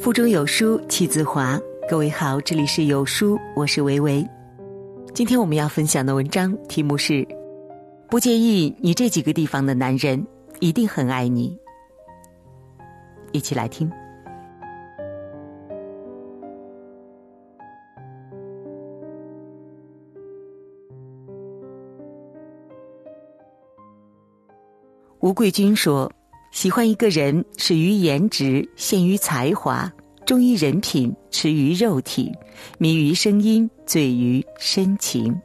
腹中有书气自华。各位好，这里是有书，我是维维。今天我们要分享的文章题目是：不介意你这几个地方的男人，一定很爱你。一起来听。吴桂军说：“喜欢一个人，始于颜值，陷于才华。”忠于人品，痴于肉体，迷于声音，醉于深情。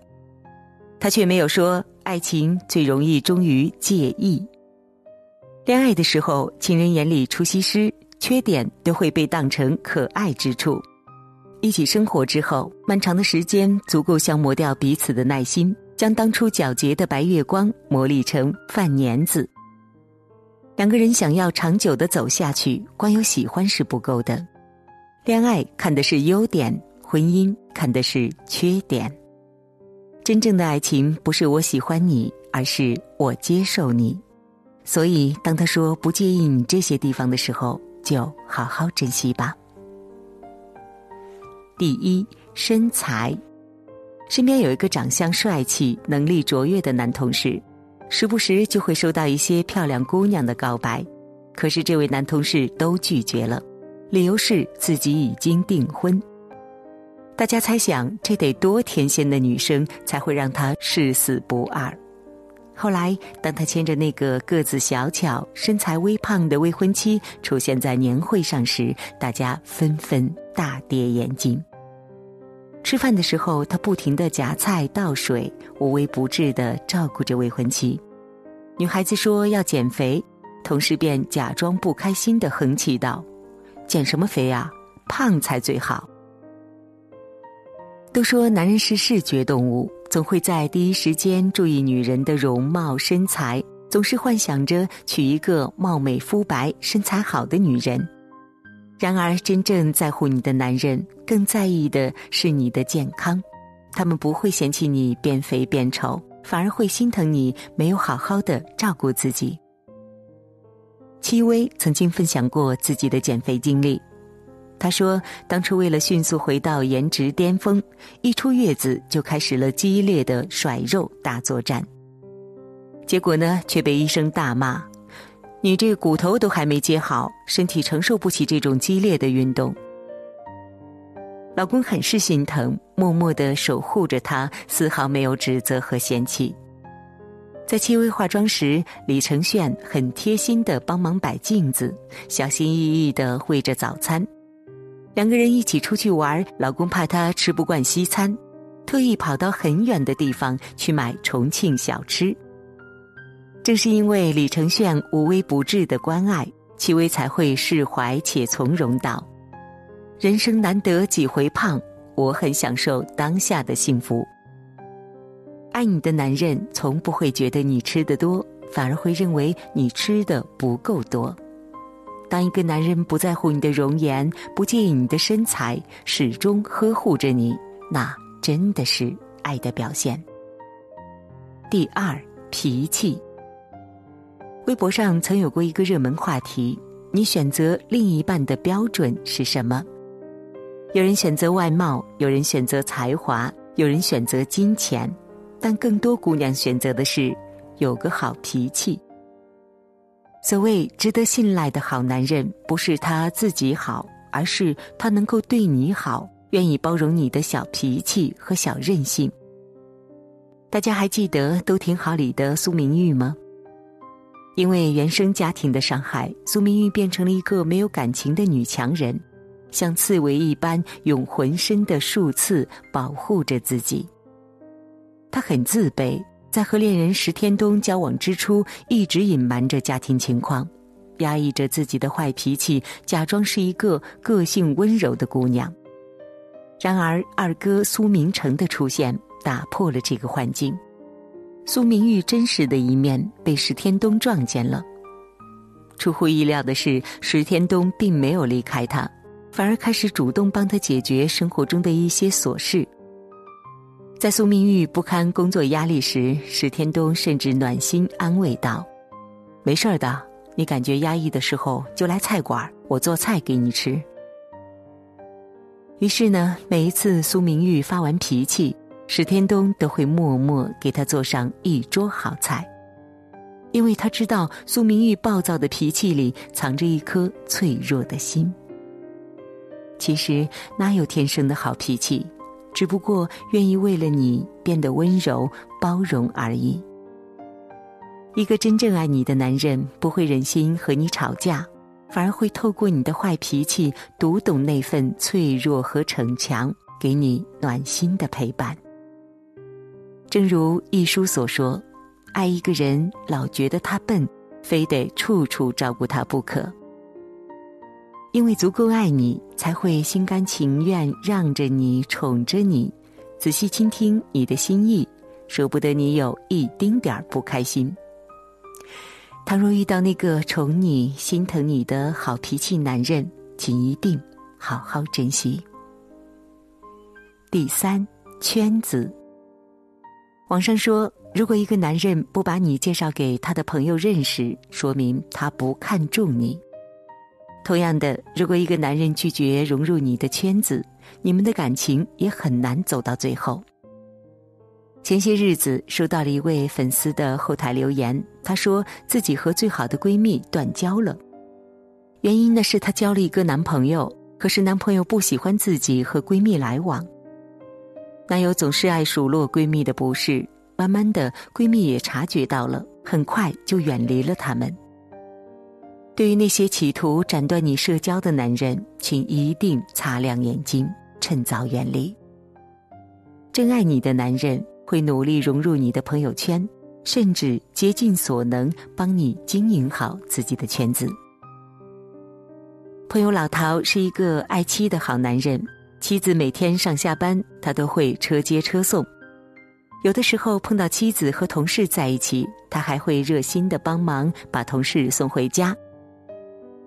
他却没有说，爱情最容易忠于介意。恋爱的时候，情人眼里出西施，缺点都会被当成可爱之处。一起生活之后，漫长的时间足够消磨掉彼此的耐心，将当初皎洁的白月光磨砺成饭粘子。两个人想要长久的走下去，光有喜欢是不够的。恋爱看的是优点，婚姻看的是缺点。真正的爱情不是我喜欢你，而是我接受你。所以，当他说不介意你这些地方的时候，就好好珍惜吧。第一，身材，身边有一个长相帅气、能力卓越的男同事，时不时就会收到一些漂亮姑娘的告白，可是这位男同事都拒绝了。理由是自己已经订婚。大家猜想，这得多天仙的女生才会让他誓死不二？后来，当他牵着那个个子小巧、身材微胖的未婚妻出现在年会上时，大家纷纷大跌眼镜。吃饭的时候，他不停的夹菜倒水，无微不至的照顾着未婚妻。女孩子说要减肥，同事便假装不开心的横起道。减什么肥啊？胖才最好。都说男人是视觉动物，总会在第一时间注意女人的容貌身材，总是幻想着娶一个貌美肤白、身材好的女人。然而，真正在乎你的男人，更在意的是你的健康。他们不会嫌弃你变肥变丑，反而会心疼你没有好好的照顾自己。戚薇曾经分享过自己的减肥经历，她说：“当初为了迅速回到颜值巅峰，一出月子就开始了激烈的甩肉大作战。结果呢，却被医生大骂：‘你这骨头都还没接好，身体承受不起这种激烈的运动。’老公很是心疼，默默的守护着她，丝毫没有指责和嫌弃。”在戚薇化妆时，李承铉很贴心的帮忙摆镜子，小心翼翼的喂着早餐。两个人一起出去玩，老公怕她吃不惯西餐，特意跑到很远的地方去买重庆小吃。正是因为李承铉无微不至的关爱，戚薇才会释怀且从容道：“人生难得几回胖，我很享受当下的幸福。”爱你的男人从不会觉得你吃的多，反而会认为你吃的不够多。当一个男人不在乎你的容颜，不介意你的身材，始终呵护着你，那真的是爱的表现。第二，脾气。微博上曾有过一个热门话题：你选择另一半的标准是什么？有人选择外貌，有人选择才华，有人选择金钱。但更多姑娘选择的是有个好脾气。所谓值得信赖的好男人，不是他自己好，而是他能够对你好，愿意包容你的小脾气和小任性。大家还记得《都挺好》里的苏明玉吗？因为原生家庭的伤害，苏明玉变成了一个没有感情的女强人，像刺猬一般用浑身的数刺保护着自己。他很自卑，在和恋人石天东交往之初，一直隐瞒着家庭情况，压抑着自己的坏脾气，假装是一个个性温柔的姑娘。然而，二哥苏明成的出现打破了这个幻境，苏明玉真实的一面被石天东撞见了。出乎意料的是，石天东并没有离开他，反而开始主动帮他解决生活中的一些琐事。在苏明玉不堪工作压力时，史天东甚至暖心安慰道：“没事的，你感觉压抑的时候就来菜馆，我做菜给你吃。”于是呢，每一次苏明玉发完脾气，史天东都会默默给他做上一桌好菜，因为他知道苏明玉暴躁的脾气里藏着一颗脆弱的心。其实哪有天生的好脾气，只不过愿意为了你变得温柔包容而已。一个真正爱你的男人，不会忍心和你吵架，反而会透过你的坏脾气，读懂那份脆弱和逞强，给你暖心的陪伴。正如一书所说：“爱一个人，老觉得他笨，非得处处照顾他不可。”因为足够爱你，才会心甘情愿让着你、宠着你，仔细倾听你的心意，舍不得你有一丁点儿不开心。倘若遇到那个宠你、心疼你的好脾气男人，请一定好好珍惜。第三，圈子。网上说，如果一个男人不把你介绍给他的朋友认识，说明他不看重你。同样的，如果一个男人拒绝融入你的圈子，你们的感情也很难走到最后。前些日子收到了一位粉丝的后台留言，她说自己和最好的闺蜜断交了，原因呢是她交了一个男朋友，可是男朋友不喜欢自己和闺蜜来往，男友总是爱数落闺蜜的不是，慢慢的闺蜜也察觉到了，很快就远离了他们。对于那些企图斩断你社交的男人，请一定擦亮眼睛，趁早远离。真爱你的男人会努力融入你的朋友圈，甚至竭尽所能帮你经营好自己的圈子。朋友老陶是一个爱妻的好男人，妻子每天上下班，他都会车接车送。有的时候碰到妻子和同事在一起，他还会热心的帮忙把同事送回家。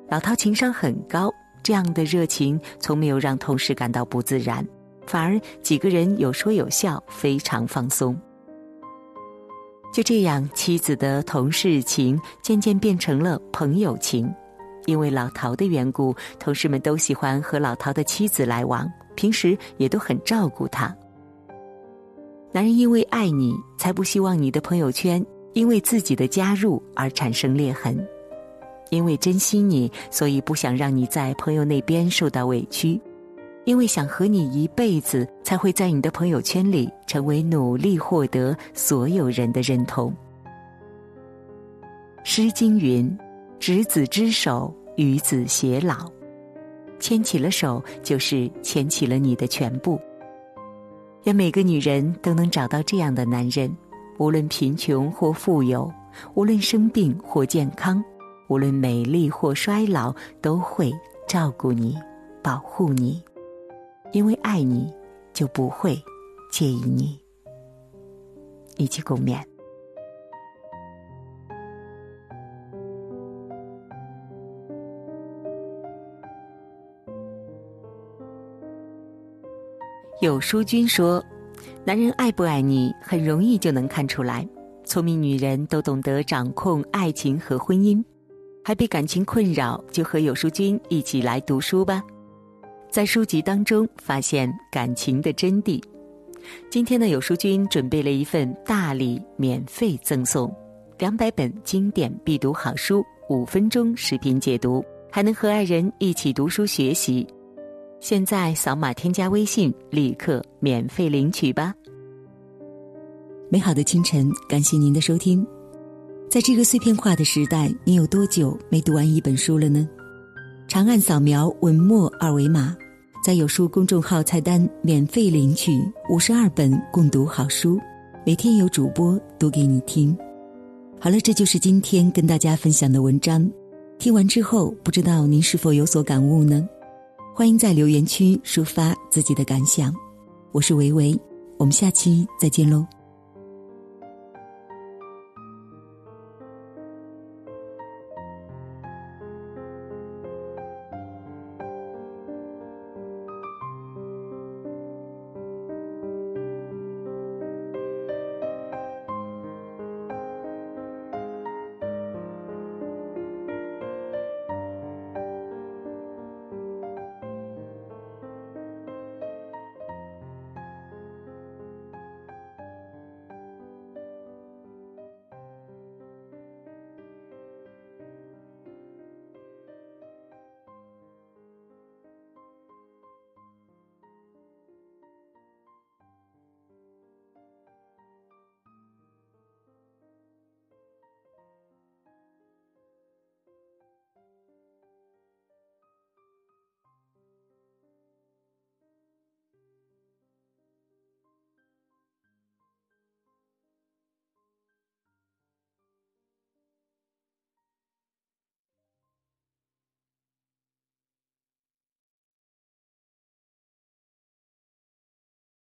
老陶情商很高，这样的热情从没有让同事感到不自然，反而几个人有说有笑，非常放松。就这样，妻子的同事情渐渐变成了朋友情。因为老陶的缘故，同事们都喜欢和老陶的妻子来往，平时也都很照顾他。男人因为爱你，才不希望你的朋友圈因为自己的加入而产生裂痕。因为珍惜你，所以不想让你在朋友那边受到委屈；因为想和你一辈子，才会在你的朋友圈里成为努力获得所有人的认同。《诗经》云：“执子之手，与子偕老。”牵起了手，就是牵起了你的全部。愿每个女人都能找到这样的男人，无论贫穷或富有，无论生病或健康。无论美丽或衰老，都会照顾你、保护你，因为爱你，就不会介意你。一起共勉。有书君说：“男人爱不爱你，很容易就能看出来。聪明女人都懂得掌控爱情和婚姻。”还被感情困扰，就和有书君一起来读书吧，在书籍当中发现感情的真谛。今天的有书君准备了一份大礼，免费赠送两百本经典必读好书，五分钟视频解读，还能和爱人一起读书学习。现在扫码添加微信，立刻免费领取吧。美好的清晨，感谢您的收听。在这个碎片化的时代，你有多久没读完一本书了呢？长按扫描文末二维码，在有书公众号菜单免费领取五十二本共读好书，每天有主播读给你听。好了，这就是今天跟大家分享的文章。听完之后，不知道您是否有所感悟呢？欢迎在留言区抒发自己的感想。我是维维，我们下期再见喽。